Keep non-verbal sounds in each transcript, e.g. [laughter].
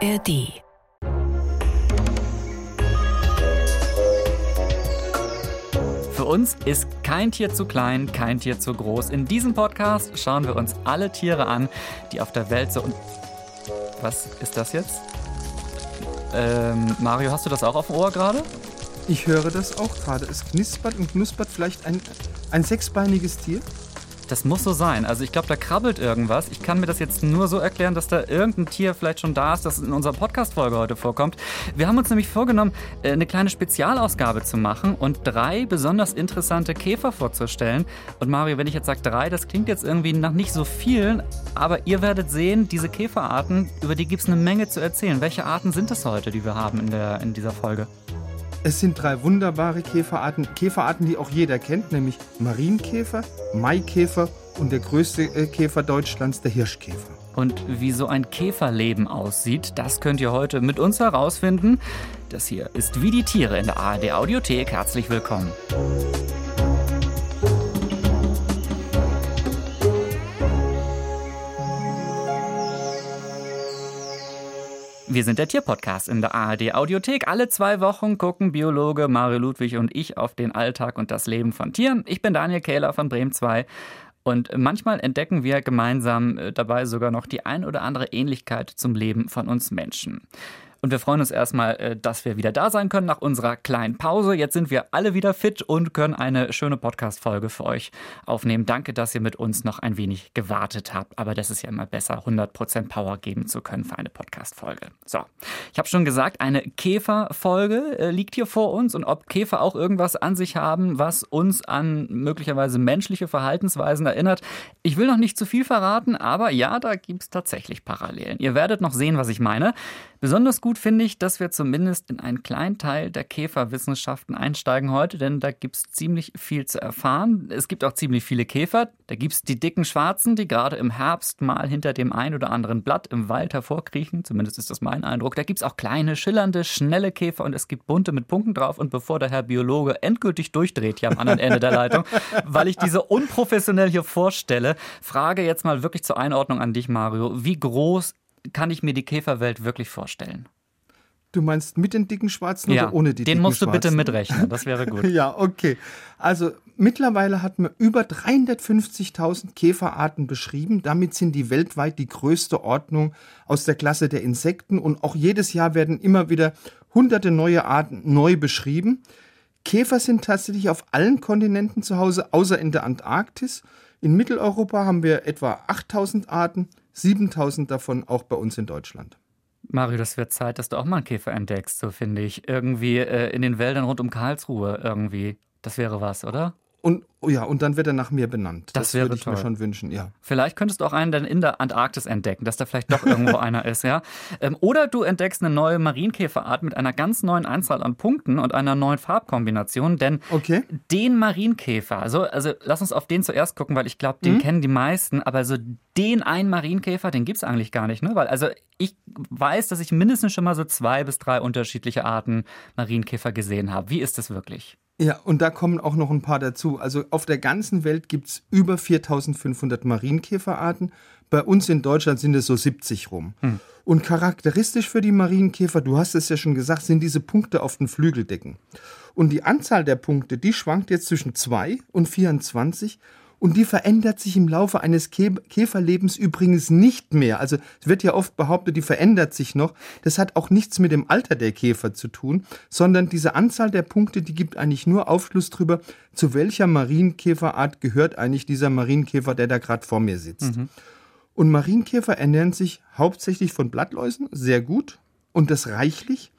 ARD. Für uns ist kein Tier zu klein, kein Tier zu groß. In diesem Podcast schauen wir uns alle Tiere an, die auf der Welt so und. Was ist das jetzt? Ähm, Mario, hast du das auch auf dem Ohr gerade? Ich höre das auch gerade. Es knispert und knuspert vielleicht ein, ein sechsbeiniges Tier. Das muss so sein. Also ich glaube, da krabbelt irgendwas. Ich kann mir das jetzt nur so erklären, dass da irgendein Tier vielleicht schon da ist, das in unserer Podcast-Folge heute vorkommt. Wir haben uns nämlich vorgenommen, äh, eine kleine Spezialausgabe zu machen und drei besonders interessante Käfer vorzustellen. Und Mario, wenn ich jetzt sage drei, das klingt jetzt irgendwie nach nicht so vielen, aber ihr werdet sehen, diese Käferarten, über die gibt es eine Menge zu erzählen. Welche Arten sind es heute, die wir haben in, der, in dieser Folge? Es sind drei wunderbare Käferarten, Käferarten, die auch jeder kennt, nämlich Marienkäfer, Maikäfer und der größte äh, Käfer Deutschlands, der Hirschkäfer. Und wie so ein Käferleben aussieht, das könnt ihr heute mit uns herausfinden. Das hier ist Wie die Tiere in der ARD Audiothek. Herzlich willkommen. Wir sind der Tierpodcast in der ARD Audiothek. Alle zwei Wochen gucken Biologe Mario Ludwig und ich auf den Alltag und das Leben von Tieren. Ich bin Daniel Kähler von Bremen 2 und manchmal entdecken wir gemeinsam äh, dabei sogar noch die ein oder andere Ähnlichkeit zum Leben von uns Menschen. Und wir freuen uns erstmal, äh, dass wir wieder da sein können nach unserer kleinen Pause. Jetzt sind wir alle wieder fit und können eine schöne Podcast-Folge für euch aufnehmen. Danke, dass ihr mit uns noch ein wenig gewartet habt. Aber das ist ja immer besser, 100% Power geben zu können für eine Podcast-Folge. So, ich habe schon gesagt, eine Käfer-Folge äh, liegt hier vor uns. Und ob Käfer auch irgendwas an sich haben, was uns an möglicherweise menschliche Verhaltensweisen erinnert. Ich will noch nicht zu viel verraten, aber ja, da gibt es tatsächlich Parallelen. Ihr werdet noch sehen, was ich meine. Besonders gut finde ich, dass wir zumindest in einen kleinen Teil der Käferwissenschaften einsteigen heute, denn da gibt es ziemlich viel zu erfahren. Es gibt auch ziemlich viele Käfer. Da gibt es die dicken Schwarzen, die gerade im Herbst mal hinter dem ein oder anderen Blatt im Wald hervorkriechen. Zumindest ist das mein Eindruck. Da gibt es auch kleine, schillernde, schnelle Käfer und es gibt bunte mit Punkten drauf. Und bevor der Herr Biologe endgültig durchdreht hier am anderen Ende der Leitung, [laughs] weil ich diese unprofessionell hier vorstelle, frage jetzt mal wirklich zur Einordnung an dich, Mario. Wie groß kann ich mir die Käferwelt wirklich vorstellen? Du meinst mit den dicken Schwarzen ja, oder ohne die den dicken musst du Schwarzen? bitte mitrechnen, das wäre gut. [laughs] ja, okay. Also mittlerweile hat man über 350.000 Käferarten beschrieben. Damit sind die weltweit die größte Ordnung aus der Klasse der Insekten und auch jedes Jahr werden immer wieder hunderte neue Arten neu beschrieben. Käfer sind tatsächlich auf allen Kontinenten zu Hause, außer in der Antarktis. In Mitteleuropa haben wir etwa 8000 Arten, 7000 davon auch bei uns in Deutschland. Mario, das wird Zeit, dass du auch mal einen Käfer entdeckst, so finde ich. Irgendwie äh, in den Wäldern rund um Karlsruhe irgendwie. Das wäre was, oder? Und oh ja, und dann wird er nach mir benannt. Das, das würde ich toll. mir schon wünschen, ja. Vielleicht könntest du auch einen dann in der Antarktis entdecken, dass da vielleicht doch irgendwo [laughs] einer ist, ja. Ähm, oder du entdeckst eine neue Marienkäferart mit einer ganz neuen Anzahl an Punkten und einer neuen Farbkombination, denn okay. den Marienkäfer, also, also lass uns auf den zuerst gucken, weil ich glaube, den mhm. kennen die meisten, aber so den einen Marienkäfer, den gibt es eigentlich gar nicht, ne? Weil also ich weiß, dass ich mindestens schon mal so zwei bis drei unterschiedliche Arten Marienkäfer gesehen habe. Wie ist das wirklich? Ja, und da kommen auch noch ein paar dazu. Also auf der ganzen Welt gibt es über 4500 Marienkäferarten. Bei uns in Deutschland sind es so 70 rum. Hm. Und charakteristisch für die Marienkäfer, du hast es ja schon gesagt, sind diese Punkte auf den Flügeldecken. Und die Anzahl der Punkte, die schwankt jetzt zwischen 2 und 24 und die verändert sich im Laufe eines Käferlebens übrigens nicht mehr. Also es wird ja oft behauptet, die verändert sich noch. Das hat auch nichts mit dem Alter der Käfer zu tun, sondern diese Anzahl der Punkte, die gibt eigentlich nur Aufschluss darüber, zu welcher Marienkäferart gehört eigentlich dieser Marienkäfer, der da gerade vor mir sitzt. Mhm. Und Marienkäfer ernähren sich hauptsächlich von Blattläusen, sehr gut und das reichlich.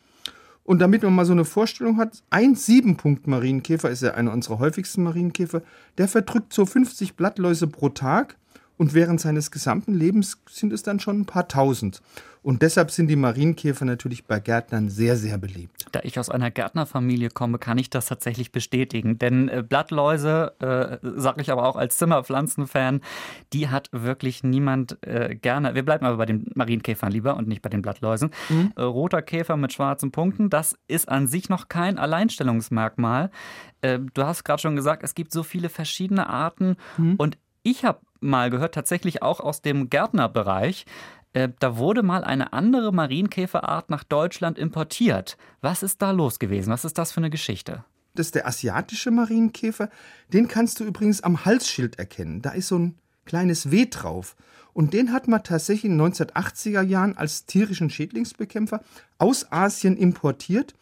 Und damit man mal so eine Vorstellung hat, ein Siebenpunkt-Marienkäfer ist ja einer unserer häufigsten Marienkäfer, der verdrückt so 50 Blattläuse pro Tag und während seines gesamten Lebens sind es dann schon ein paar tausend. Und deshalb sind die Marienkäfer natürlich bei Gärtnern sehr, sehr beliebt. Da ich aus einer Gärtnerfamilie komme, kann ich das tatsächlich bestätigen. Denn äh, Blattläuse, äh, sage ich aber auch als Zimmerpflanzenfan, die hat wirklich niemand äh, gerne. Wir bleiben aber bei den Marienkäfern lieber und nicht bei den Blattläusen. Mhm. Äh, roter Käfer mit schwarzen Punkten, das ist an sich noch kein Alleinstellungsmerkmal. Äh, du hast gerade schon gesagt, es gibt so viele verschiedene Arten mhm. und ich habe mal gehört, tatsächlich auch aus dem Gärtnerbereich, Äh, da wurde mal eine andere Marienkäferart nach Deutschland importiert. Was ist da los gewesen? Was ist das für eine Geschichte? Das ist der asiatische Marienkäfer. Den kannst du übrigens am Halsschild erkennen. Da ist so ein kleines W drauf. Und den hat man tatsächlich in den 1980er Jahren als tierischen Schädlingsbekämpfer aus Asien importiert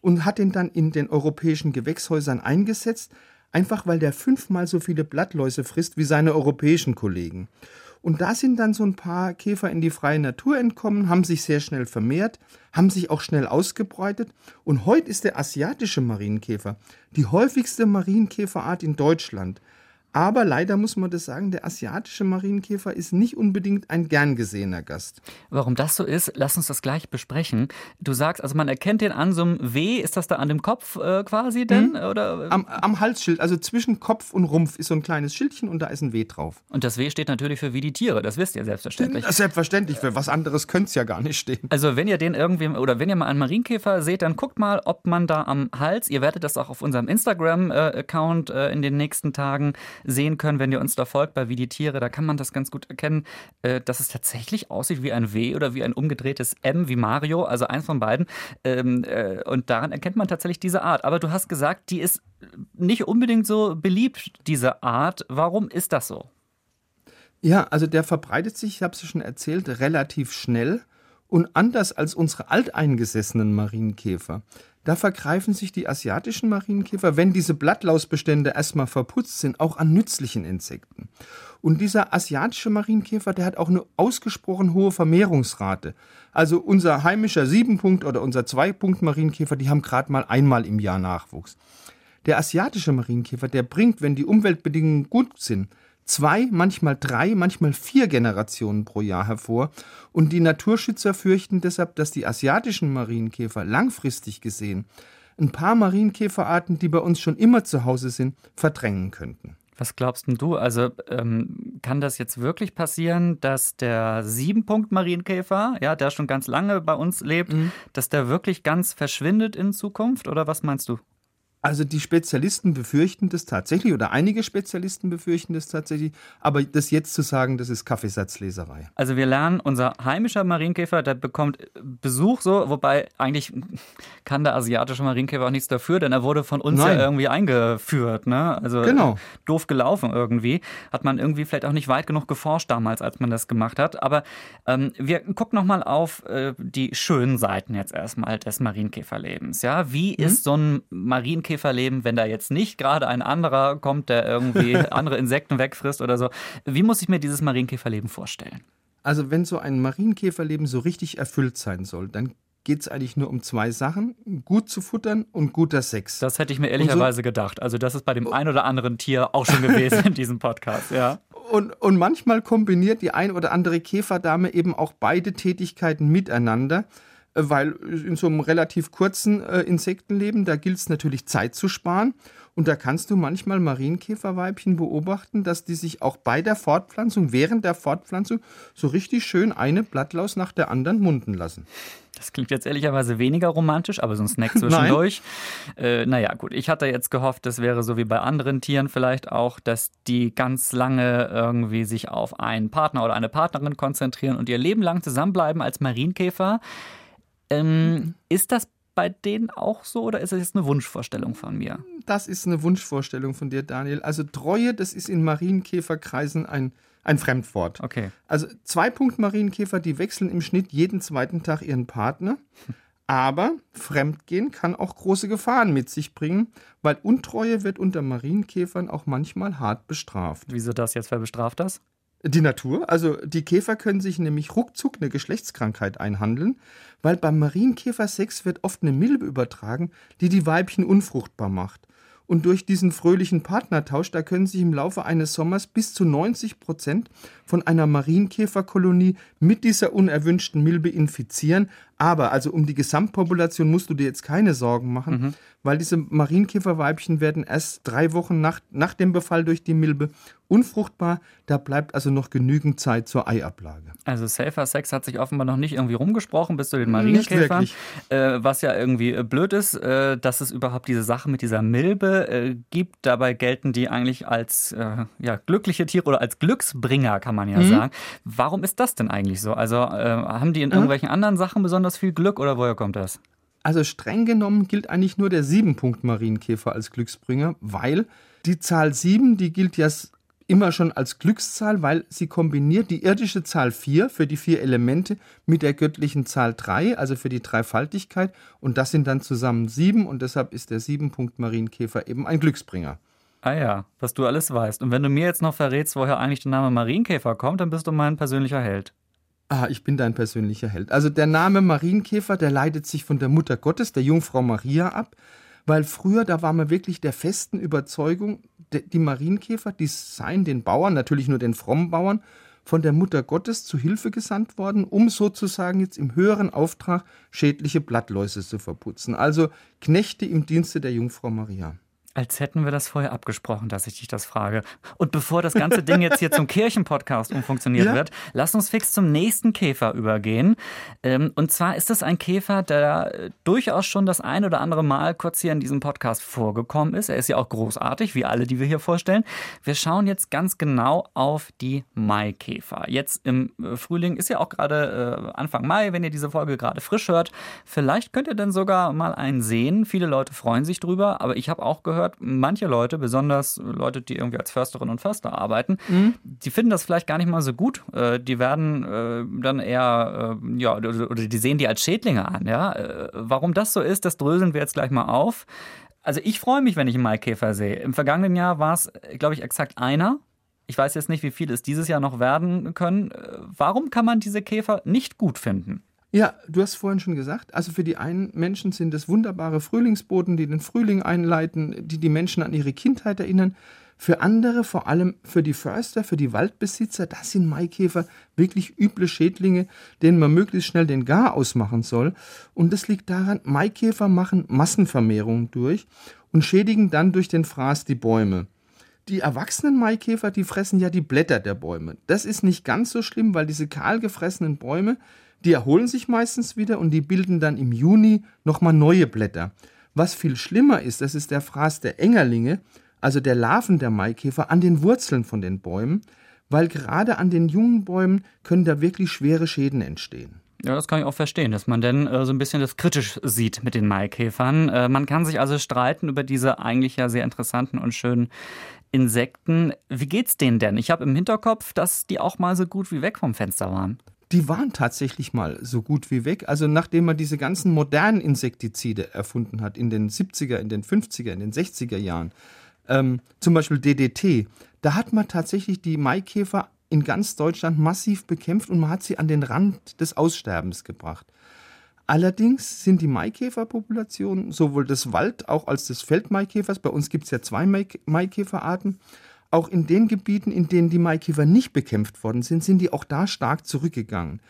und hat den dann in den europäischen Gewächshäusern eingesetzt, einfach weil der fünfmal so viele Blattläuse frisst wie seine europäischen Kollegen. Und da sind dann so ein paar Käfer in die freie Natur entkommen, haben sich sehr schnell vermehrt, haben sich auch schnell ausgebreitet. Und heute ist der asiatische Marienkäfer die häufigste Marienkäferart in Deutschland. Aber leider muss man das sagen, der asiatische Marienkäfer ist nicht unbedingt ein gern gesehener Gast. Warum das so ist, lass uns das gleich besprechen. Du sagst, also man erkennt den an so einem W, ist das da an dem Kopf äh, quasi denn? Mhm. Oder? Am, am, Halsschild, also zwischen Kopf und Rumpf ist so ein kleines Schildchen und da ist ein W drauf. Und das W steht natürlich für wie die Tiere, das wisst ihr selbstverständlich. Das selbstverständlich, für was anderes könnte es ja gar nicht stehen. Also wenn ihr den irgendwie, oder wenn ihr mal einen Marienkäfer seht, dann guckt mal, ob man da am Hals, ihr werdet das auch auf unserem Instagram-Account äh, in den nächsten Tagen sehen können, wenn ihr uns da folgt bei Wie die Tiere. Da kann man das ganz gut erkennen, äh, dass es tatsächlich aussieht wie ein W oder wie ein umgedrehtes M wie Mario, also eins von beiden. Ähm, äh, und daran erkennt man tatsächlich diese Art. Aber du hast gesagt, die ist nicht unbedingt so beliebt, diese Art. Warum ist das so? Ja, also der verbreitet sich, ich habe es schon erzählt, relativ schnell und anders als unsere alteingesessenen Marienkäfer. Da vergreifen sich die asiatischen Marienkäfer, wenn diese Blattlausbestände erstmal verputzt sind, auch an nützlichen Insekten. Und dieser asiatische Marienkäfer, der hat auch eine ausgesprochen hohe Vermehrungsrate. Also unser heimischer Siebenpunkt oder unser Zweipunkt Marienkäfer, die haben gerade mal einmal im Jahr Nachwuchs. Der asiatische Marienkäfer, der bringt, wenn die Umweltbedingungen gut sind, zwei, manchmal drei, manchmal vier Generationen pro Jahr hervor. Und die Naturschützer fürchten deshalb, dass die asiatischen Marienkäfer langfristig gesehen ein paar Marienkäferarten, die bei uns schon immer zu Hause sind, verdrängen könnten. Was glaubst du? Also ähm, kann das jetzt wirklich passieren, dass der Siebenpunkt-Marienkäfer, ja, der schon ganz lange bei uns lebt, mhm. dass der wirklich ganz verschwindet in Zukunft? Oder was meinst du? Also die Spezialisten befürchten das tatsächlich oder einige Spezialisten befürchten das tatsächlich, aber das jetzt zu sagen, das ist Kaffeesatzleserei. Also wir lernen, unser heimischer Marienkäfer, der bekommt Besuch so, wobei eigentlich kann der asiatische Marienkäfer auch nichts dafür, denn er wurde von uns Nein. ja irgendwie eingeführt, ne? Also genau. doof gelaufen irgendwie. Hat man irgendwie vielleicht auch nicht weit genug geforscht damals, als man das gemacht hat. Aber ähm, wir gucken nochmal auf äh, die schönen Seiten jetzt erstmal des Marienkäferlebens. Ja, wie mhm. ist so ein Marienkäfer Marienkäferleben, wenn da jetzt nicht gerade ein anderer kommt, der irgendwie [laughs] andere Insekten wegfrisst oder so. Wie muss ich mir dieses Marienkäferleben vorstellen? Also wenn so ein Marienkäferleben so richtig erfüllt sein soll, dann geht es eigentlich nur um zwei Sachen: gut zu futtern und guter Sex. Das hätte ich mir ehrlicherweise so, gedacht. Also, das ist bei dem ein oder anderen Tier auch schon gewesen [laughs] in diesem Podcast, ja. Und, und manchmal kombiniert die ein oder andere Käferdame eben auch beide Tätigkeiten miteinander weil in so einem relativ kurzen äh, Insektenleben, da gilt es natürlich Zeit zu sparen. Und da kannst du manchmal Marienkäferweibchen beobachten, dass die sich auch bei der Fortpflanzung, während der Fortpflanzung, so richtig schön eine Blattlaus nach der anderen munden lassen. Das klingt jetzt ehrlicherweise weniger romantisch, aber so ein Snack [laughs] zwischendurch. äh, naja, gut, ich hatte jetzt gehofft, das wäre so wie bei anderen Tieren vielleicht auch, dass die ganz lange irgendwie sich auf einen Partner oder eine Partnerin konzentrieren und ihr Leben lang zusammenbleiben als Marienkäfer. Ähm, ist das bei denen auch so oder ist das jetzt eine Wunschvorstellung von mir? Das ist eine Wunschvorstellung von dir, Daniel. Also Treue, das ist in Marienkäferkreisen ein, ein Fremdwort. Okay. Also Zwei-Punkt-Marienkäfer, die wechseln im Schnitt jeden zweiten Tag ihren Partner. Aber Fremdgehen kann auch große Gefahren mit sich bringen, weil Untreue wird unter Marienkäfern auch manchmal hart bestraft. Wieso das jetzt? Wer bestraft das? Die Natur, also die Käfer können sich nämlich ruckzuck eine Geschlechtskrankheit einhandeln, weil beim Marienkäfersex wird oft eine Milbe übertragen, die die Weibchen unfruchtbar macht. Und durch diesen fröhlichen Partnertausch, da können sich im Laufe eines Sommers bis zu 90 Prozent von einer Marienkäferkolonie mit dieser unerwünschten Milbe infizieren. Aber also um die Gesamtpopulation musst du dir jetzt keine Sorgen machen, mhm. weil diese Marienkäferweibchen werden erst drei Wochen nach, nach dem Befall durch die Milbe unfruchtbar. Da bleibt also noch genügend Zeit zur Eiablage. Also Safer Sex hat sich offenbar noch nicht irgendwie rumgesprochen bis zu den Marienkäfern. Äh, was ja irgendwie äh, blöd ist, äh, dass es überhaupt diese Sache mit dieser Milbe äh, gibt. Dabei gelten die eigentlich als äh, ja, glückliche Tiere oder als Glücksbringer, kann man ja mhm. sagen. Warum ist das denn eigentlich so? Also äh, haben die in irgendwelchen mhm. anderen Sachen besonders viel Glück oder woher kommt das? Also streng genommen gilt eigentlich nur der Siebenpunkt-Marienkäfer als Glücksbringer, weil die Zahl sieben, die gilt ja immer schon als Glückszahl, weil sie kombiniert die irdische Zahl 4 für die vier Elemente mit der göttlichen Zahl 3, also für die Dreifaltigkeit. Und das sind dann zusammen sieben und deshalb ist der Siebenpunkt Marienkäfer eben ein Glücksbringer. Ah ja, was du alles weißt. Und wenn du mir jetzt noch verrätst, woher eigentlich der Name Marienkäfer kommt, dann bist du mein persönlicher Held. Ah, ich bin dein persönlicher Held. Also der Name Marienkäfer, der leitet sich von der Mutter Gottes, der Jungfrau Maria ab weil früher, da war man wirklich der festen Überzeugung, die Marienkäfer, die seien den Bauern, natürlich nur den frommen Bauern, von der Mutter Gottes zu Hilfe gesandt worden, um sozusagen jetzt im höheren Auftrag schädliche Blattläuse zu verputzen. Also Knechte im Dienste der Jungfrau Maria. Als hätten wir das vorher abgesprochen, dass ich dich das frage. Und bevor das ganze Ding jetzt hier zum [laughs] Kirchenpodcast umfunktioniert ja? wird, lass uns fix zum nächsten Käfer übergehen. Ähm, und zwar ist es ein Käfer, der durchaus schon das ein oder andere Mal kurz hier in diesem Podcast vorgekommen ist. Er ist ja auch großartig, wie alle, die wir hier vorstellen. Wir schauen jetzt ganz genau auf die Maikäfer. Jetzt im äh, Frühling ist ja auch gerade äh, Anfang Mai, wenn ihr diese Folge gerade frisch hört. Vielleicht könnt ihr dann sogar mal einen sehen. Viele Leute freuen sich drüber, aber ich habe auch gehört, gehört, manche Leute, besonders Leute, die irgendwie als Försterinnen und Förster arbeiten, mhm. die finden das vielleicht gar nicht mal so gut. Äh, die werden äh, dann eher, äh, ja, oder die sehen die als Schädlinge an. Ja? Warum das so ist, das dröseln wir jetzt gleich mal auf. Also ich freue mich, wenn ich einen Maikäfer sehe. Im vergangenen Jahr war es, glaube ich, exakt einer. Ich weiß jetzt nicht, wie viele es dieses Jahr noch werden können. Warum kann man diese Käfer nicht gut finden? Ja, du hast vorhin schon gesagt, also für die einen Menschen sind es wunderbare Frühlingsboten, die den Frühling einleiten, die die Menschen an ihre Kindheit erinnern. Für andere, vor allem für die Förster, für die Waldbesitzer, das sind Maikäfer wirklich üble Schädlinge, denen man möglichst schnell den Gar ausmachen soll. Und das liegt daran, Maikäfer machen Massenvermehrung durch und schädigen dann durch den Fraß die Bäume. Die erwachsenen Maikäfer, die fressen ja die Blätter der Bäume. Das ist nicht ganz so schlimm, weil diese kahl gefressenen Bäume, die erholen sich meistens wieder und die bilden dann im Juni nochmal neue Blätter. Was viel schlimmer ist, das ist der Fraß der Engerlinge, also der Larven der Maikäfer, an den Wurzeln von den Bäumen, weil gerade an den jungen Bäumen können da wirklich schwere Schäden entstehen. Ja, das kann ich auch verstehen, dass man denn äh, so ein bisschen das kritisch sieht mit den Maikäfern. Äh, man kann sich also streiten über diese eigentlich ja sehr interessanten und schönen Insekten. Wie geht's denen denn? Ich habe im Hinterkopf, dass die auch mal so gut wie weg vom Fenster waren die waren tatsächlich mal so gut wie weg. Also nachdem man diese ganzen modernen Insektizide erfunden hat, in den 70er, in den 50er, in den 60er Jahren, ähm, zum Beispiel DDT, da hat man tatsächlich die Maikäfer in ganz Deutschland massiv bekämpft und man hat sie an den Rand des Aussterbens gebracht. Allerdings sind die Maikäferpopulationen, sowohl des Wald- auch als des Feldmaikäfers, bei uns gibt es ja zwei Maikäferarten, auch in den Gebieten, in denen die Maikäfer nicht bekämpft worden sind, sind die auch da stark zurückgegangen.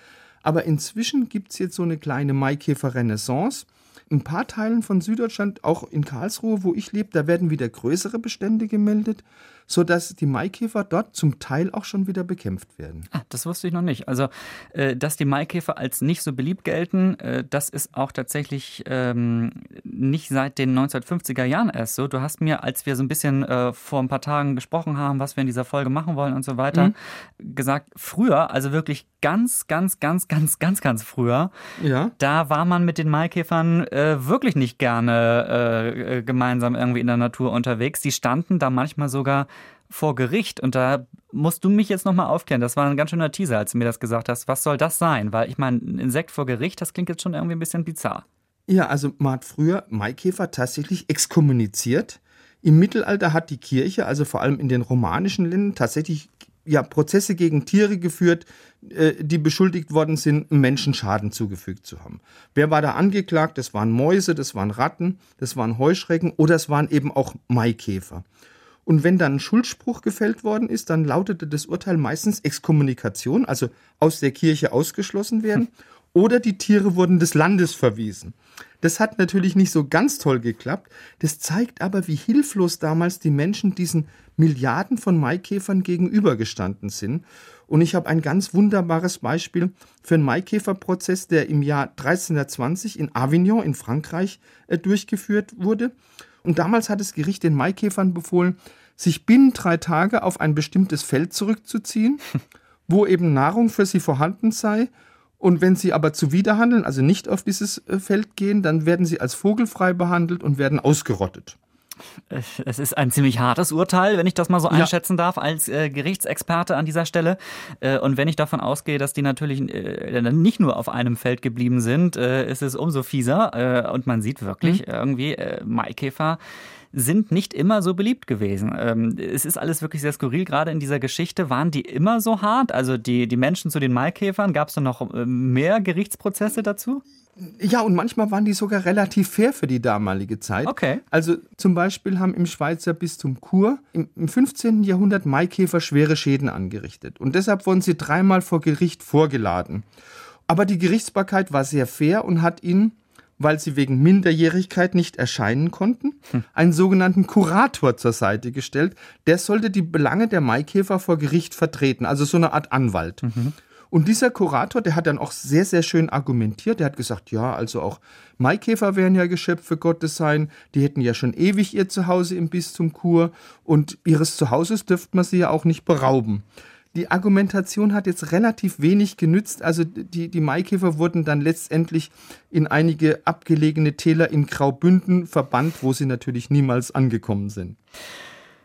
Aber inzwischen gibt es jetzt so eine kleine Maikäfer-Renaissance ein paar Teilen von Süddeutschland, auch in Karlsruhe, wo ich lebe, da werden wieder größere Bestände gemeldet, sodass die Maikäfer dort zum Teil auch schon wieder bekämpft werden. Ah, das wusste ich noch nicht. Also, äh, dass die Maikäfer als nicht so beliebt gelten, äh, das ist auch tatsächlich ähm, nicht seit den 1950er Jahren erst so. Du hast mir, als wir so ein bisschen äh, vor ein paar Tagen gesprochen haben, was wir in dieser Folge machen wollen und so weiter, mhm. gesagt, früher, also wirklich ganz, ganz, ganz, ganz, ganz, ganz früher, ja. da war man mit den Maikäfern äh, wirklich nicht gerne äh, äh, gemeinsam irgendwie in der Natur unterwegs. Die standen da manchmal sogar vor Gericht und da musst du mich jetzt nochmal aufklären. Das war ein ganz schöner Teaser, als du mir das gesagt hast. Was soll das sein? Weil ich meine, ein Insekt vor Gericht, das klingt jetzt schon irgendwie ein bisschen bizarr. Ja, also man hat früher Maikäfer tatsächlich exkommuniziert. Im Mittelalter hat die Kirche, also vor allem in den romanischen Ländern, tatsächlich ja, Prozesse gegen Tiere geführt, äh, die beschuldigt worden sind, Menschen Schaden zugefügt zu haben. Wer war da angeklagt? Das waren Mäuse, das waren Ratten, das waren Heuschrecken oder es waren eben auch Maikäfer. Und wenn dann ein Schuldspruch gefällt worden ist, dann lautete das Urteil meistens Exkommunikation, also aus der Kirche ausgeschlossen werden. oder die Tiere wurden des Landes verwiesen. Das hat natürlich nicht so ganz toll geklappt. Das zeigt aber, wie hilflos damals die Menschen diesen Milliarden von Maikäfern gegenübergestanden sind. Und ich habe ein ganz wunderbares Beispiel für einen Maikäferprozess, der im Jahr 1320 in Avignon in Frankreich äh, durchgeführt wurde. Und damals hat das Gericht den Maikäfern befohlen, sich binnen drei Tage auf ein bestimmtes Feld zurückzuziehen, [laughs] wo eben Nahrung für sie vorhanden sei und wenn sie aber zuwiderhandeln, also nicht auf dieses äh, Feld gehen, dann werden sie als vogelfrei behandelt und werden ausgerottet. Es ist ein ziemlich hartes Urteil, wenn ich das mal so einschätzen ja. darf, als äh, Gerichtsexperte an dieser Stelle. Äh, und wenn ich davon ausgehe, dass die natürlich äh, nicht nur auf einem Feld geblieben sind, äh, ist es umso fieser. Äh, und man sieht wirklich mhm. irgendwie Maikäfer sind nicht immer so beliebt gewesen. Ähm, es ist alles wirklich sehr skurril, gerade in dieser Geschichte. Waren die immer so hart? Also die, die Menschen zu den Maikäfern, gab es da noch äh, mehr Gerichtsprozesse dazu? Ja, und manchmal waren die sogar relativ fair für die damalige Zeit. Okay. Also zum Beispiel haben im Schweizer Bistum Chur im, im 15. Jahrhundert Maikäfer schwere Schäden angerichtet. Und deshalb wurden sie dreimal vor Gericht vorgeladen. Aber die Gerichtsbarkeit war sehr fair und hat ihnen weil sie wegen Minderjährigkeit nicht erscheinen konnten, hm. einen sogenannten Kurator zur Seite gestellt. Der sollte die Belange der Maikäfer vor Gericht vertreten, also so eine Art Anwalt. Mhm. Und dieser Kurator, der hat dann auch sehr, sehr schön argumentiert. Der hat gesagt, ja, also auch Maikäfer wären ja Geschöpfe Gottes sein. Die hätten ja schon ewig ihr Zuhause im Bistum Chur und ihres Zuhauses dürfte man sie ja auch nicht berauben die Argumentation hat jetzt relativ wenig genützt. Also die, die Maikäfer wurden dann letztendlich in einige abgelegene Täler in Graubünden verbannt, wo sie natürlich niemals angekommen sind.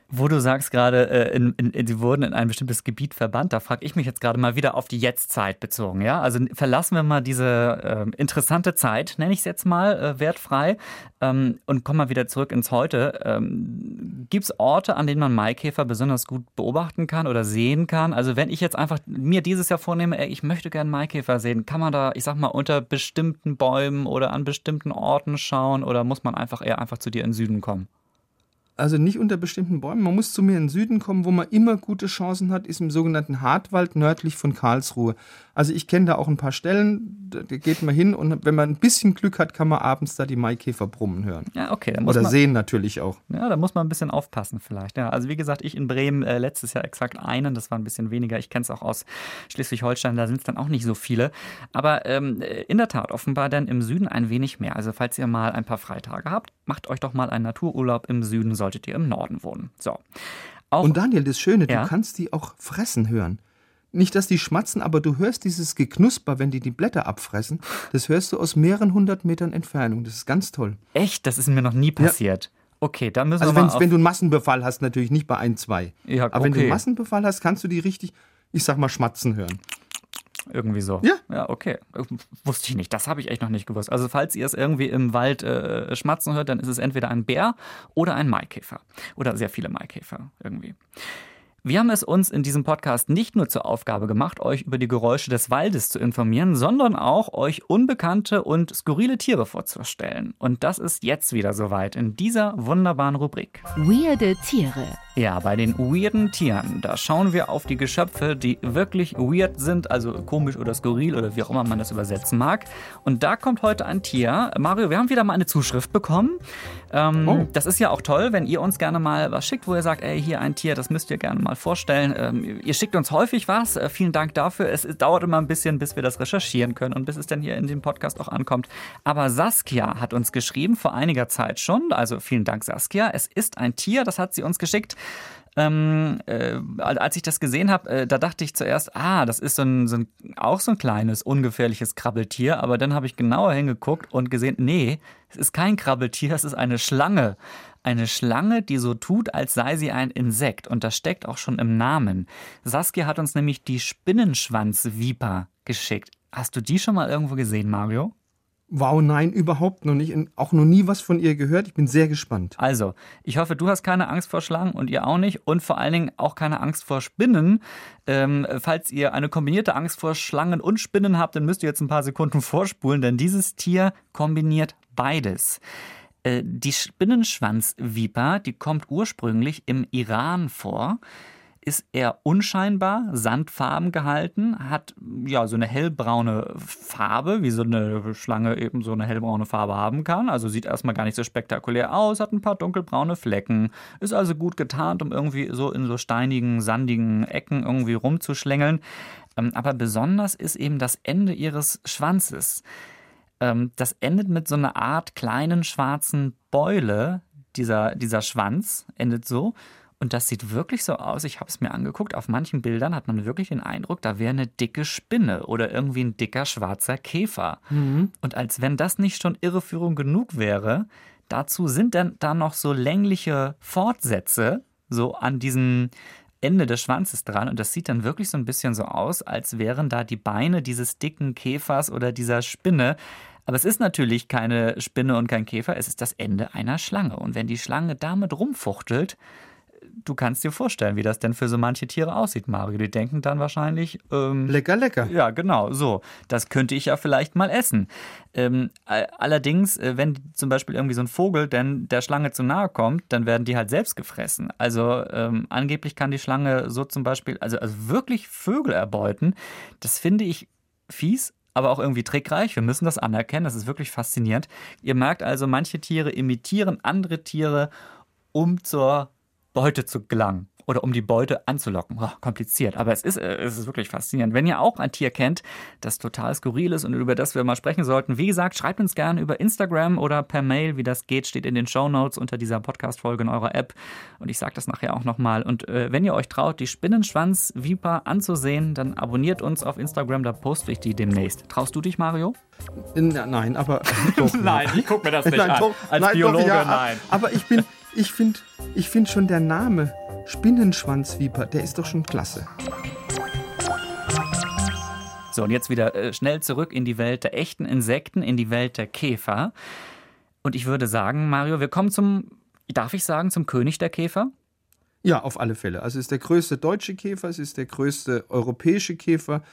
Wo du sagst gerade, äh, sie wurden in ein bestimmtes Gebiet verbannt, da frage ich mich jetzt gerade mal wieder auf die Jetztzeit bezogen. Ja? Also verlassen wir mal diese äh, interessante Zeit, nenne ich es jetzt mal, äh, wertfrei, ähm, und kommen mal wieder zurück ins Heute. Ähm, Gibt es Orte, an denen man Maikäfer besonders gut beobachten kann oder sehen kann? Also wenn ich jetzt einfach mir dieses Jahr vornehme, ey, ich möchte gerne Maikäfer sehen, kann man da, ich sag mal, unter bestimmten Bäumen oder an bestimmten Orten schauen oder muss man einfach eher einfach zu dir in den Süden kommen? Also nicht unter bestimmten Bäumen. Man muss zu mir in den Süden kommen, wo man immer gute Chancen hat, ist im sogenannten Hartwald nördlich von Karlsruhe. Also ich kenne da auch ein paar Stellen, da geht man hin und wenn man ein bisschen Glück hat, kann man abends da die Maikäfer brummen hören. Ja, okay. Oder man, sehen natürlich auch. Ja, da muss man ein bisschen aufpassen vielleicht. Ja, also wie gesagt, ich in Bremen äh, letztes Jahr exakt einen, das war ein bisschen weniger. Ich kenne es auch aus Schleswig-Holstein, da sind es dann auch nicht so viele. Aber ähm, in der Tat offenbar dann im Süden ein wenig mehr. Also falls ihr mal ein paar Freitage habt, macht euch doch mal einen Natururlaub im Süden, solltet ihr im Norden wohnen. So. Auch, und Daniel, das Schöne, ja? du kannst die auch fressen hören. Nicht, dass die schmatzen, aber du hörst dieses Geknusper, wenn die die Blätter abfressen. Das hörst du aus mehreren hundert Metern Entfernung. Das ist ganz toll. Echt? Das ist mir noch nie passiert. Ja. Okay, da müssen also wir mal. Also, wenn du einen Massenbefall hast, natürlich nicht bei ein, zwei. Ja, aber okay. wenn du einen Massenbefall hast, kannst du die richtig, ich sag mal, schmatzen hören. Irgendwie so. Ja. Ja, okay. Wusste ich nicht. Das habe ich echt noch nicht gewusst. Also, falls ihr es irgendwie im Wald äh, schmatzen hört, dann ist es entweder ein Bär oder ein Maikäfer. Oder sehr viele Maikäfer irgendwie. Wir haben es uns in diesem Podcast nicht nur zur Aufgabe gemacht, euch über die Geräusche des Waldes zu informieren, sondern auch euch unbekannte und skurrile Tiere vorzustellen. Und das ist jetzt wieder soweit in dieser wunderbaren Rubrik. Weirde Tiere. Ja, bei den weirden Tieren, da schauen wir auf die Geschöpfe, die wirklich weird sind, also komisch oder skurril oder wie auch immer man das übersetzen mag. Und da kommt heute ein Tier. Mario, wir haben wieder mal eine Zuschrift bekommen. Ähm, oh. Das ist ja auch toll, wenn ihr uns gerne mal was schickt, wo ihr sagt, ey, hier ein Tier, das müsst ihr gerne mal vorstellen. Ähm, ihr schickt uns häufig was. Äh, vielen Dank dafür. Es, es, dauert immer ein bisschen, bis wir das recherchieren können und bis es dann hier in dem Podcast auch ankommt. Aber Saskia hat uns geschrieben vor einiger Zeit schon. Also vielen Dank, Saskia. Es ist ein Tier, das hat sie uns geschickt. Ähm, äh, als ich das gesehen habe, äh, da dachte ich zuerst, ah, das ist so ein, so ein, auch so ein kleines, ungefährliches Krabbeltier. Aber dann habe ich genauer hingeguckt und gesehen, nee, es ist kein Krabbeltier, es ist eine Schlange. Eine Schlange, die so tut, als sei sie ein Insekt. Und das steckt auch schon im Namen. Saskia hat uns nämlich die Spinnenschwanzviper geschickt. Hast du die schon mal irgendwo gesehen, Mario? Wow, nein, überhaupt noch nicht. Auch noch nie was von ihr gehört. Ich bin sehr gespannt. Also, ich hoffe, du hast keine Angst vor Schlangen und ihr auch nicht. Und vor allen Dingen auch keine Angst vor Spinnen. Ähm, falls ihr eine kombinierte Angst vor Schlangen und Spinnen habt, dann müsst ihr jetzt ein paar Sekunden vorspulen, denn dieses Tier kombiniert beides. Äh, die Spinnenschwanzviper, die kommt ursprünglich im Iran vor ist eher unscheinbar, sandfarben gehalten, hat ja so eine hellbraune Farbe, wie so eine Schlange eben so eine hellbraune Farbe haben kann. Also sieht erstmal gar nicht so spektakulär aus, hat ein paar dunkelbraune Flecken, ist also gut getarnt, um irgendwie so in so steinigen, sandigen Ecken irgendwie rumzuschlängeln. Ähm, aber besonders ist eben das Ende ihres Schwanzes. Ähm, das endet mit so einer Art kleinen schwarzen Beule. Dieser, dieser Schwanz endet so. Und das sieht wirklich so aus, ich habe es mir angeguckt, auf manchen Bildern hat man wirklich den Eindruck, da wäre eine dicke Spinne oder irgendwie ein dicker schwarzer Käfer. Mhm. Und als wenn das nicht schon Irreführung genug wäre, dazu sind dann da noch so längliche Fortsätze, so an diesem Ende des Schwanzes dran. Und das sieht dann wirklich so ein bisschen so aus, als wären da die Beine dieses dicken Käfers oder dieser Spinne. Aber es ist natürlich keine Spinne und kein Käfer, es ist das Ende einer Schlange. Und wenn die Schlange damit rumfuchtelt, du kannst dir vorstellen, wie das denn für so manche Tiere aussieht, Mario. Die denken dann wahrscheinlich. Ähm, lecker, lecker. Ja, genau, so. Das könnte ich ja vielleicht mal essen. Ähm, allerdings, äh, wenn zum Beispiel irgendwie so ein Vogel denn der Schlange zu nahe kommt, dann werden die halt selbst gefressen. Also ähm, angeblich kann die Schlange so zum Beispiel, also, also wirklich Vögel erbeuten. Das finde ich fies, aber auch irgendwie trickreich. Wir müssen das anerkennen. Das ist wirklich faszinierend. Ihr merkt also, manche Tiere imitieren andere Tiere, um zur Beute zu gelangen oder um die Beute anzulocken. Oh, kompliziert, aber es ist, äh, es ist wirklich faszinierend. Wenn ihr auch ein Tier kennt, das total skurril ist und über das wir mal sprechen sollten, wie gesagt, schreibt uns gerne über Instagram oder per Mail, wie das geht, steht in den Show Notes unter dieser Podcast-Folge in eurer App. Und ich sage das nachher auch nochmal. Und äh, wenn ihr euch traut, die Spinnenschwanz-Viper anzusehen, dann abonniert uns auf Instagram, da poste ich die demnächst. Traust du dich, Mario? Nein, aber. [laughs] nein, ich gucke mir das [laughs] nicht nein, an. Als nein, Biologe, doch, ja, nein. Aber ich bin, ich finde ich find schon der Name Spinnenschwanzviper, der ist doch schon klasse. So, und jetzt wieder äh, schnell zurück in die Welt der echten Insekten, in die Welt der Käfer. Und ich würde sagen, Mario, wir kommen zum, darf ich sagen, zum König der Käfer? Ja, auf alle Fälle. Also es ist der größte deutsche Käfer, es ist der größte europäische Käfer,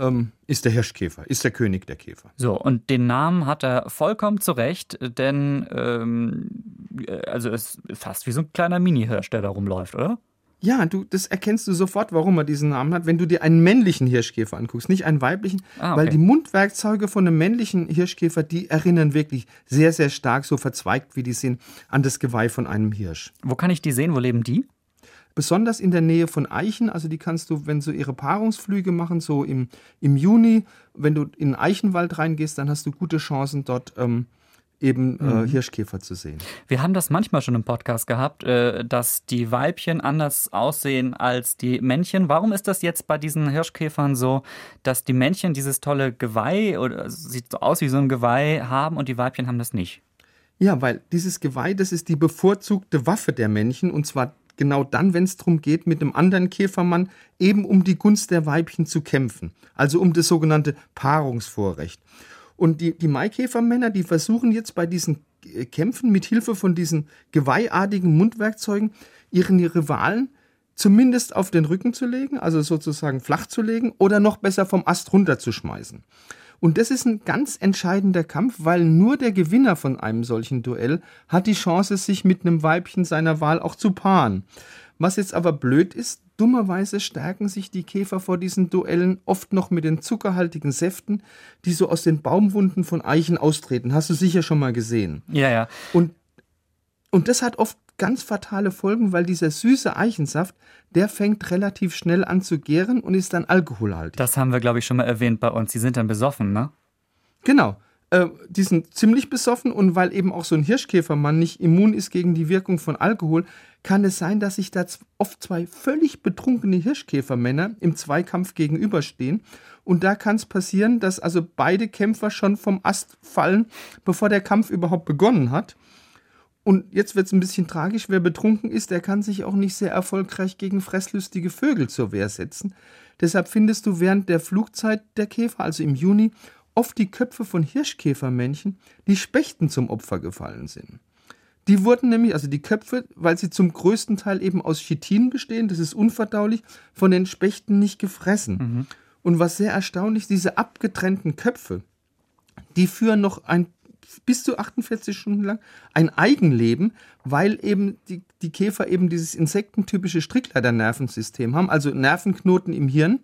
ähm, ist der Hirschkäfer, ist der König der Käfer. So, und den Namen hat er vollkommen zurecht, denn ähm, also es ist fast wie so ein kleiner Mini-Hirsch, der da rumläuft, oder? Ja, du, das erkennst du sofort, warum er diesen Namen hat, wenn du dir einen männlichen Hirschkäfer anguckst, nicht einen weiblichen, ah, okay. weil die Mundwerkzeuge von einem männlichen Hirschkäfer, die erinnern wirklich sehr, sehr stark, so verzweigt wie die sind, an das Geweih von einem Hirsch. Wo kann ich die sehen? Wo leben die? Besonders in der Nähe von Eichen. Also die kannst du, wenn sie ihre Paarungsflüge machen, so im, im Juni, wenn du in den Eichenwald reingehst, dann hast du gute Chancen dort. Ähm, eben äh, mhm. Hirschkäfer zu sehen. Wir haben das manchmal schon im Podcast gehabt, äh, dass die Weibchen anders aussehen als die Männchen. Warum ist das jetzt bei diesen Hirschkäfern so, dass die Männchen dieses tolle Geweih oder sieht so aus wie so ein Geweih haben und die Weibchen haben das nicht? Ja, weil dieses Geweih, das ist die bevorzugte Waffe der Männchen und zwar genau dann, wenn es darum geht, mit einem anderen Käfermann eben um die Gunst der Weibchen zu kämpfen. Also um das sogenannte Paarungsvorrecht. Und die, die Maikäfermänner, die versuchen jetzt bei diesen äh, Kämpfen mit Hilfe von diesen geweihartigen Mundwerkzeugen ihren Rivalen zumindest auf den Rücken zu legen, also sozusagen flach zu legen oder noch besser vom Ast runterzuschmeißen. Und das ist ein ganz entscheidender Kampf, weil nur der Gewinner von einem solchen Duell hat die Chance, sich mit einem Weibchen seiner Wahl auch zu paaren. Was jetzt aber blöd ist, dummerweise stärken sich die Käfer vor diesen Duellen oft noch mit den zuckerhaltigen Säften, die so aus den Baumwunden von Eichen austreten. Hast du sicher schon mal gesehen. Ja, ja. Und, und das hat oft ganz fatale Folgen, weil dieser süße Eichensaft, der fängt relativ schnell an zu gären und ist dann alkoholhaltig. Das haben wir, glaube ich, schon mal erwähnt bei uns. Die sind dann besoffen, ne? Genau. Äh, die sind ziemlich besoffen und weil eben auch so ein Hirschkäfermann nicht immun ist gegen die Wirkung von Alkohol, kann es sein, dass sich da oft zwei völlig betrunkene Hirschkäfermänner im Zweikampf gegenüberstehen. Und da kann es passieren, dass also beide Kämpfer schon vom Ast fallen, bevor der Kampf überhaupt begonnen hat. Und jetzt wird es ein bisschen tragisch, wer betrunken ist, der kann sich auch nicht sehr erfolgreich gegen fresslüstige Vögel zur Wehr setzen. Deshalb findest du während der Flugzeit der Käfer, also im Juni, oft die Köpfe von Hirschkäfermännchen, die Spechten zum Opfer gefallen sind. Die wurden nämlich, also die Köpfe, weil sie zum größten Teil eben aus Chitin bestehen, das ist unverdaulich, von den Spechten nicht gefressen. Mhm. Und was sehr erstaunlich, diese abgetrennten Köpfe, die führen noch ein bis zu 48 Stunden lang ein Eigenleben, weil eben die, die Käfer eben dieses insektentypische Strickleiternervensystem haben, also Nervenknoten im Hirn.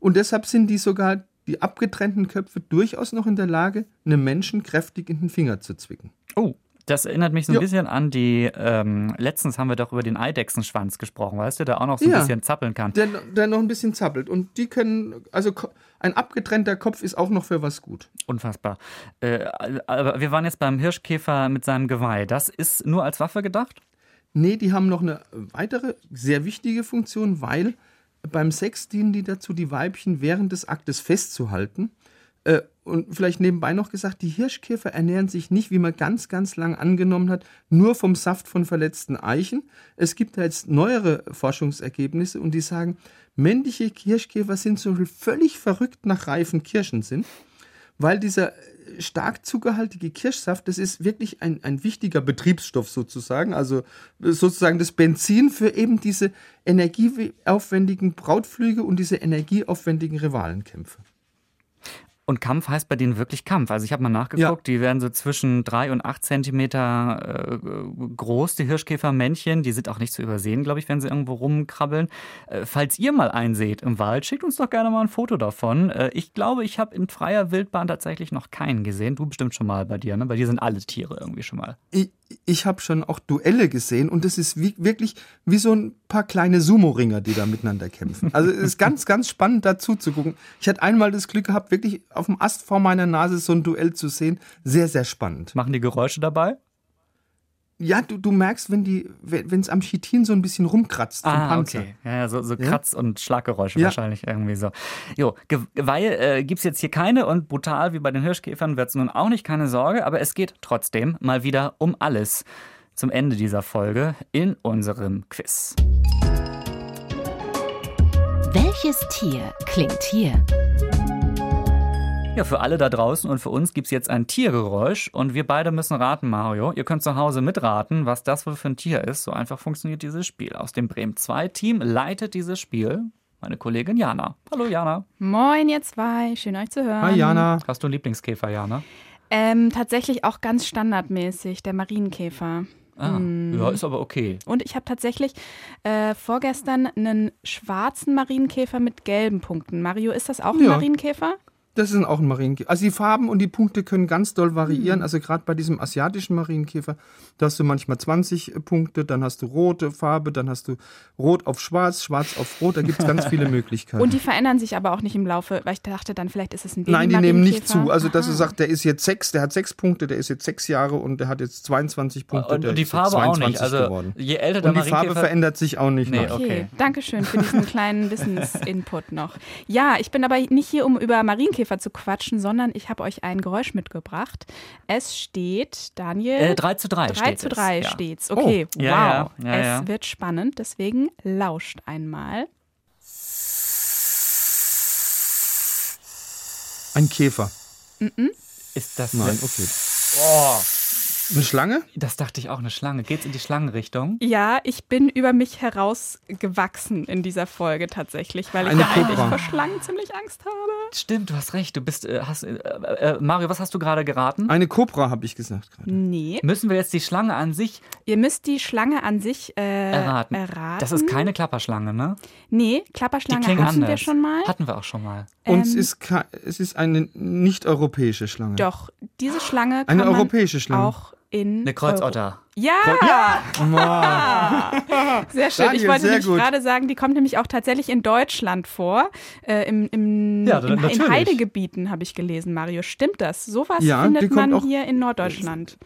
Und deshalb sind die sogar, die abgetrennten Köpfe, durchaus noch in der Lage, einem Menschen kräftig in den Finger zu zwicken. Oh, das erinnert mich so ein Ja. bisschen an die, ähm, letztens haben wir doch über den Eidechsenschwanz gesprochen, weißt du, der auch noch so ein Ja. bisschen zappeln kann. Der, der noch ein bisschen zappelt. Und die können, also ein abgetrennter Kopf ist auch noch für was gut. Unfassbar. Äh, aber wir waren jetzt beim Hirschkäfer mit seinem Geweih. Das ist nur als Waffe gedacht? Nee, die haben noch eine weitere sehr wichtige Funktion, weil beim Sex dienen die dazu, die Weibchen während des Aktes festzuhalten. Äh, und vielleicht nebenbei noch gesagt, die Hirschkäfer ernähren sich nicht, wie man ganz, ganz lang angenommen hat, nur vom Saft von verletzten Eichen. Es gibt da jetzt neuere Forschungsergebnisse und die sagen, männliche Hirschkäfer sind so völlig verrückt nach reifen Kirschen sind, weil dieser stark zuckerhaltige Kirschsaft, das ist wirklich ein, ein wichtiger Betriebsstoff sozusagen, also sozusagen das Benzin für eben diese energieaufwendigen Brautflüge und diese energieaufwendigen Rivalenkämpfe. Und Kampf heißt bei denen wirklich Kampf. Also ich habe mal nachgeguckt, die werden so zwischen drei und acht Zentimeter äh, groß, die Hirschkäfermännchen. Die sind auch nicht zu übersehen, glaube ich, wenn sie irgendwo rumkrabbeln. Äh, falls ihr mal einen seht im Wald, schickt uns doch gerne mal ein Foto davon. Äh, ich glaube, ich habe in freier Wildbahn tatsächlich noch keinen gesehen. Du bestimmt schon mal bei dir, ne? Bei dir sind alle Tiere irgendwie schon mal. Ich, ich habe schon auch Duelle gesehen und das ist wie, wirklich wie so ein paar kleine Sumo-Ringer, die da miteinander kämpfen. Also es ist ganz, ganz spannend dazu zu gucken. Ich hatte einmal das Glück gehabt, wirklich auf dem Ast vor meiner Nase so ein Duell zu sehen. Sehr, sehr spannend. Machen die Geräusche dabei? Ja, du, du merkst, wenn die, wenn es am Chitin so ein bisschen rumkratzt vom Ah, Panzer. okay. Ja, ja, so, so Ja? Kratz- und Schlaggeräusche Ja. wahrscheinlich irgendwie so. Jo, Ge- Geweihe äh, gibt es jetzt hier keine und brutal wie bei den Hirschkäfern wird es nun auch nicht, keine Sorge, aber es geht trotzdem mal wieder um alles. Zum Ende dieser Folge in unserem Quiz. Welches Tier klingt hier? Ja, für alle da draußen und für uns gibt es jetzt ein Tiergeräusch und wir beide müssen raten, Mario. Ihr könnt zu Hause mitraten, was das wohl für ein Tier ist. So einfach funktioniert dieses Spiel. Aus dem Bremen 2 Team leitet dieses Spiel meine Kollegin Jana. Hallo Jana. Moin, ihr zwei. Schön, euch zu hören. Hi Jana. Hast du einen Lieblingskäfer, Jana? Ähm, tatsächlich auch ganz standardmäßig, der Marienkäfer. Ah, ja, ist aber okay. Und ich habe tatsächlich äh, vorgestern einen schwarzen Marienkäfer mit gelben Punkten. Mario, ist das auch ein Ja. Marienkäfer? Das ist auch ein Marienkäfer. Also die Farben und die Punkte können ganz doll variieren. Hm. Also gerade bei diesem asiatischen Marienkäfer, da hast du manchmal 20 Punkte, dann hast du rote Farbe, dann hast du rot auf schwarz, schwarz auf rot. Da gibt es ganz viele [laughs] Möglichkeiten. Und die verändern sich aber auch nicht im Laufe, weil ich dachte dann, vielleicht ist es ein Baby Nein, die nehmen nicht zu. Also, dass du Aha. sagst, der ist jetzt sechs, der hat sechs Punkte, der ist jetzt sechs Jahre und der hat jetzt 22 Punkte. Und, der und die Farbe auch 22 nicht. Also geworden. je älter der Und die Farbe verändert sich auch nicht. Nee, okay. Okay, danke schön für diesen kleinen [laughs] Wissensinput noch. Ja, ich bin aber nicht hier, um über Marienkäfer zu quatschen, sondern ich habe euch ein Geräusch mitgebracht. Es steht, Daniel. äh, 3 zu 3 3 steht zu es, 3 ja. steht's. Okay, Ja, wow. ja, ja, es wird spannend, deswegen lauscht einmal. Ein Käfer. Ist das Nein, okay. Oh, Eine Schlange? das dachte ich auch, eine Schlange. Geht's in die Schlangenrichtung? Ja, ich bin über mich herausgewachsen in dieser Folge tatsächlich, weil ich Eine ja eigentlich vor Schlangen ziemlich Angst habe. Stimmt, du hast recht. Du bist, äh, hast, äh, äh, Mario, was hast du gerade geraten? Eine Kobra, habe ich gesagt gerade. Nee, Müssen wir jetzt die Schlange an sich ihr müsst die Schlange an sich äh, erraten? erraten. Das ist keine Klapperschlange, ne? Nee, Klapperschlange hatten anders. wir schon mal. Hatten wir auch schon mal. Und es Ähm, ist, ke- es ist eine nicht-europäische Schlange. Doch, diese Schlange kann Eine man europäische Schlange. auch in Eine Kreuzotter. Euro ja! Sehr schön. Daniel, ich wollte nämlich gut. gerade sagen, die kommt nämlich auch tatsächlich in Deutschland vor. Äh, im, im, Ja, im, in Heidegebieten habe ich gelesen, Mario. Stimmt das? Sowas Ja, findet man auch- hier in Norddeutschland.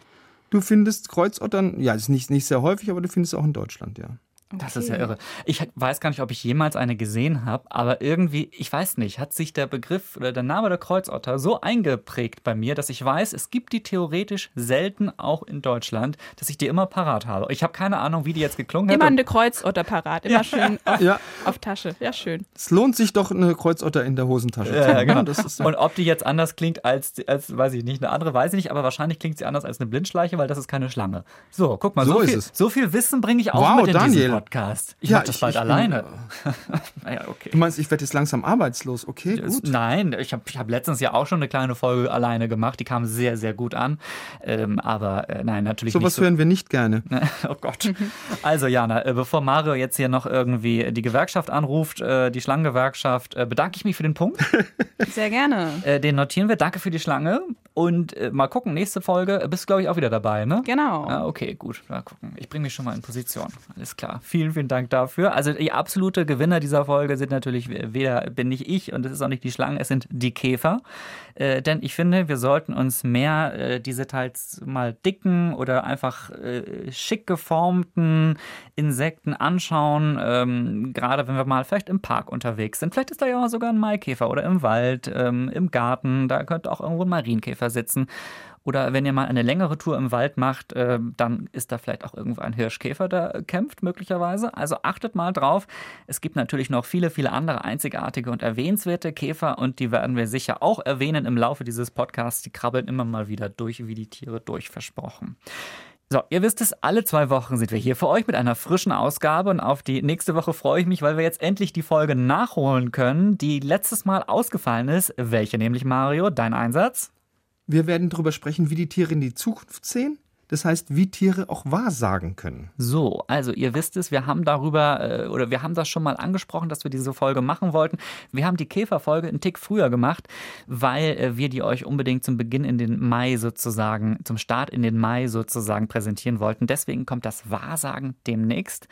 Du findest Kreuzottern, ja, ist nicht, nicht sehr häufig, aber du findest es auch in Deutschland, ja. Das ist ja Okay. irre. Ich weiß gar nicht, ob ich jemals eine gesehen habe, aber irgendwie, ich weiß nicht, hat sich der Begriff oder der Name der Kreuzotter so eingeprägt bei mir, dass ich weiß, es gibt die theoretisch selten auch in Deutschland, dass ich die immer parat habe. Ich habe keine Ahnung, wie die jetzt geklungen Immer hätte. eine Kreuzotter parat, immer schön [laughs] auf, Ja, auf Tasche. Ja, schön. es lohnt sich doch, eine Kreuzotter in der Hosentasche zu Ja, haben. genau. Das ist Und ob die jetzt anders klingt als, als, weiß ich nicht, eine andere weiß ich nicht, aber wahrscheinlich klingt sie anders als eine Blindschleiche, weil das ist keine Schlange. So, guck mal, so, So ist viel, es. so viel Wissen bringe ich auch Wow, mit in Daniel. Podcast. Ich Ja, mach das ich- bald ich bin, alleine. äh, [laughs] naja, okay. Du meinst, ich werde jetzt langsam arbeitslos? Okay, Das- gut. Nein, ich habe ich hab letztens ja auch schon eine kleine Folge alleine gemacht. Die kam sehr, sehr gut an. Ähm, aber äh, nein, natürlich Sowas nicht so. hören wir nicht gerne. [laughs] Oh Gott. Also Jana, äh, bevor Mario jetzt hier noch irgendwie die Gewerkschaft anruft, äh, die Schlangengewerkschaft, äh, bedanke ich mich für den Punkt. [laughs] Sehr gerne. Äh, Den notieren wir. Danke für die Schlange. Und äh, mal gucken, nächste Folge bist du, glaube ich, auch wieder dabei, ne? Genau. Ah, okay, gut. Mal gucken. Ich bringe mich schon mal in Position. Alles klar. Vielen, vielen Dank dafür. Also die absolute Gewinner dieser Folge sind natürlich weder bin nicht ich und es ist auch nicht die Schlangen, es sind die Käfer. Äh, denn ich finde, wir sollten uns mehr äh, diese teils mal dicken oder einfach äh, schick geformten Insekten anschauen. Ähm, gerade wenn wir mal vielleicht im Park unterwegs sind. Vielleicht ist da ja auch sogar ein Maikäfer oder im Wald, ähm, im Garten. Da könnte auch irgendwo ein Marienkäfer sitzen. Oder wenn ihr mal eine längere Tour im Wald macht, äh, dann ist da vielleicht auch irgendwo ein Hirschkäfer, der kämpft möglicherweise. Also achtet mal drauf. Es gibt natürlich noch viele, viele andere einzigartige und erwähnenswerte Käfer und die werden wir sicher auch erwähnen im Laufe dieses Podcasts. Die krabbeln immer mal wieder durch, wie die Tiere durch, versprochen. So, ihr wisst es, alle zwei Wochen sind wir hier für euch mit einer frischen Ausgabe und auf die nächste Woche freue ich mich, weil wir jetzt endlich die Folge nachholen können, die letztes Mal ausgefallen ist. Welche nämlich, Mario? Dein Einsatz? Wir werden darüber sprechen, wie die Tiere in die Zukunft sehen. Das heißt, wie Tiere auch wahrsagen können. So, also ihr wisst es, wir haben darüber äh, oder wir haben das schon mal angesprochen, dass wir diese Folge machen wollten. Wir haben die Käferfolge einen Tick früher gemacht, weil äh, wir die euch unbedingt zum Beginn in den Mai sozusagen, zum Start in den Mai sozusagen präsentieren wollten. Deswegen kommt das Wahrsagen demnächst.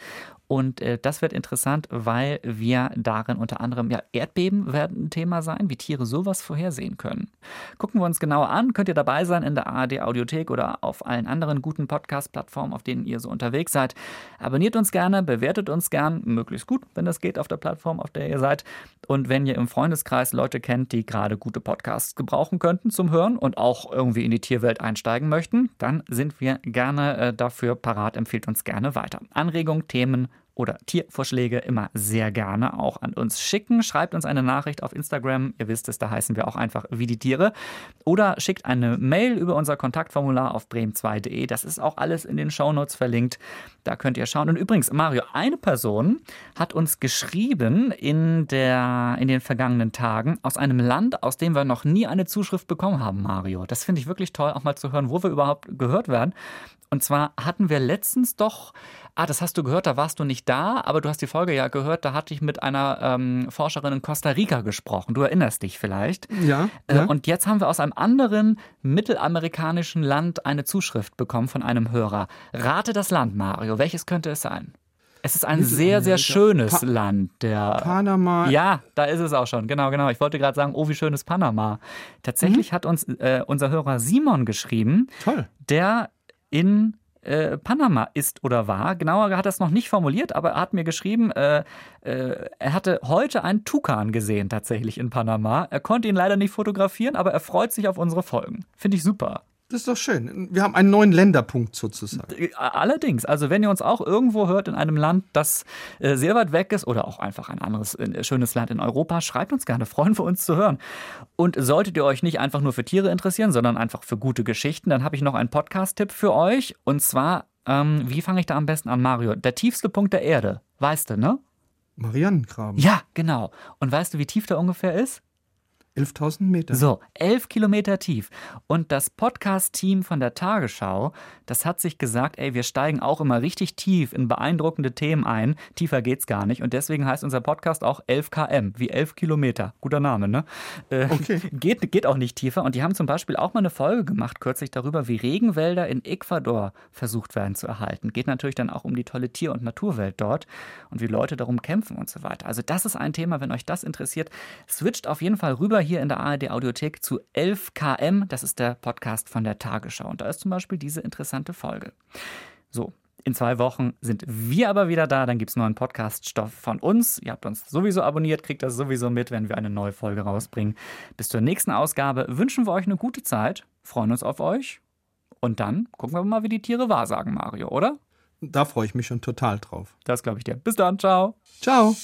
Und äh, das wird interessant, weil wir darin unter anderem, ja, Erdbeben werden ein Thema sein, wie Tiere sowas vorhersehen können. Gucken wir uns genauer an, könnt ihr dabei sein in der ARD Audiothek oder auf allen anderen guten Podcast-Plattformen, auf denen ihr so unterwegs seid. Abonniert uns gerne, bewertet uns gern, möglichst gut, wenn das geht auf der Plattform, auf der ihr seid. Und wenn ihr im Freundeskreis Leute kennt, die gerade gute Podcasts gebrauchen könnten zum Hören und auch irgendwie in die Tierwelt einsteigen möchten, dann sind wir gerne äh, dafür parat, empfiehlt uns gerne weiter. Anregungen, Themen, oder Tiervorschläge immer sehr gerne auch an uns schicken. Schreibt uns eine Nachricht auf Instagram. Ihr wisst es, da heißen wir auch einfach wie die Tiere. Oder schickt eine Mail über unser Kontaktformular auf bremen2.de. Das ist auch alles in den Shownotes verlinkt. Da könnt ihr schauen. Und übrigens, Mario, eine Person hat uns geschrieben in, der, in den vergangenen Tagen aus einem Land, aus dem wir noch nie eine Zuschrift bekommen haben, Mario. Das finde ich wirklich toll, auch mal zu hören, wo wir überhaupt gehört werden. Und zwar hatten wir letztens doch, ah, das hast du gehört, da warst du nicht da, aber du hast die Folge ja gehört, da hatte ich mit einer ähm, Forscherin in Costa Rica gesprochen. Du erinnerst dich vielleicht. Ja, Äh, ja. Und jetzt haben wir aus einem anderen mittelamerikanischen Land eine Zuschrift bekommen von einem Hörer. Rate das Land, Mario. Welches könnte es sein? Es ist ein sehr, sehr schönes Pa- Land. Der Panama. ja, da ist es auch schon. Genau, genau. Ich wollte gerade sagen, oh, wie schön ist Panama. Tatsächlich hat uns äh, unser Hörer Simon geschrieben, Toll. der in äh, Panama ist oder war. Genauer hat er es noch nicht formuliert, aber er hat mir geschrieben, äh, äh, er hatte heute einen Tukan gesehen tatsächlich in Panama. Er konnte ihn leider nicht fotografieren, aber er freut sich auf unsere Folgen. Finde ich super. Das ist doch schön. Wir haben einen neuen Länderpunkt sozusagen. Äh, Allerdings, also wenn ihr uns auch irgendwo hört in einem Land, das äh, sehr weit weg ist oder auch einfach ein anderes äh, schönes Land in Europa, schreibt uns gerne, freuen wir uns zu hören. Und solltet ihr euch nicht einfach nur für Tiere interessieren, sondern einfach für gute Geschichten, dann habe ich noch einen Podcast-Tipp für euch. Und zwar, ähm, wie fange ich da am besten an, Mario? Der tiefste Punkt der Erde, weißt du, ne? Marianengraben. Ja, genau. Und weißt du, wie tief der ungefähr ist? 11.000 Meter. So, elf Kilometer tief. Und das Podcast-Team von der Tagesschau, das hat sich gesagt, ey, wir steigen auch immer richtig tief in beeindruckende Themen ein. Tiefer geht's gar nicht. Und deswegen heißt unser Podcast auch 11 km, wie 11 Kilometer. Guter Name, ne? Äh, Okay. [laughs] Geht, geht auch nicht tiefer. Und die haben zum Beispiel auch mal eine Folge gemacht, kürzlich darüber, wie Regenwälder in Ecuador versucht werden zu erhalten. Geht natürlich dann auch um die tolle Tier- und Naturwelt dort und wie Leute darum kämpfen und so weiter. Also das ist ein Thema, wenn euch das interessiert. Switcht auf jeden Fall rüber hier in der ARD Audiothek zu 11 km. Das ist der Podcast von der Tagesschau. Und da ist zum Beispiel diese interessante Folge. So, in zwei Wochen sind wir aber wieder da. Dann gibt es neuen Podcast-Stoff von uns. Ihr habt uns sowieso abonniert, kriegt das sowieso mit, wenn wir eine neue Folge rausbringen. Bis zur nächsten Ausgabe wünschen wir euch eine gute Zeit, freuen uns auf euch. Und dann gucken wir mal, wie die Tiere wahrsagen, Mario, oder? Da freue ich mich schon total drauf. Das glaube ich dir. Bis dann, ciao. Ciao.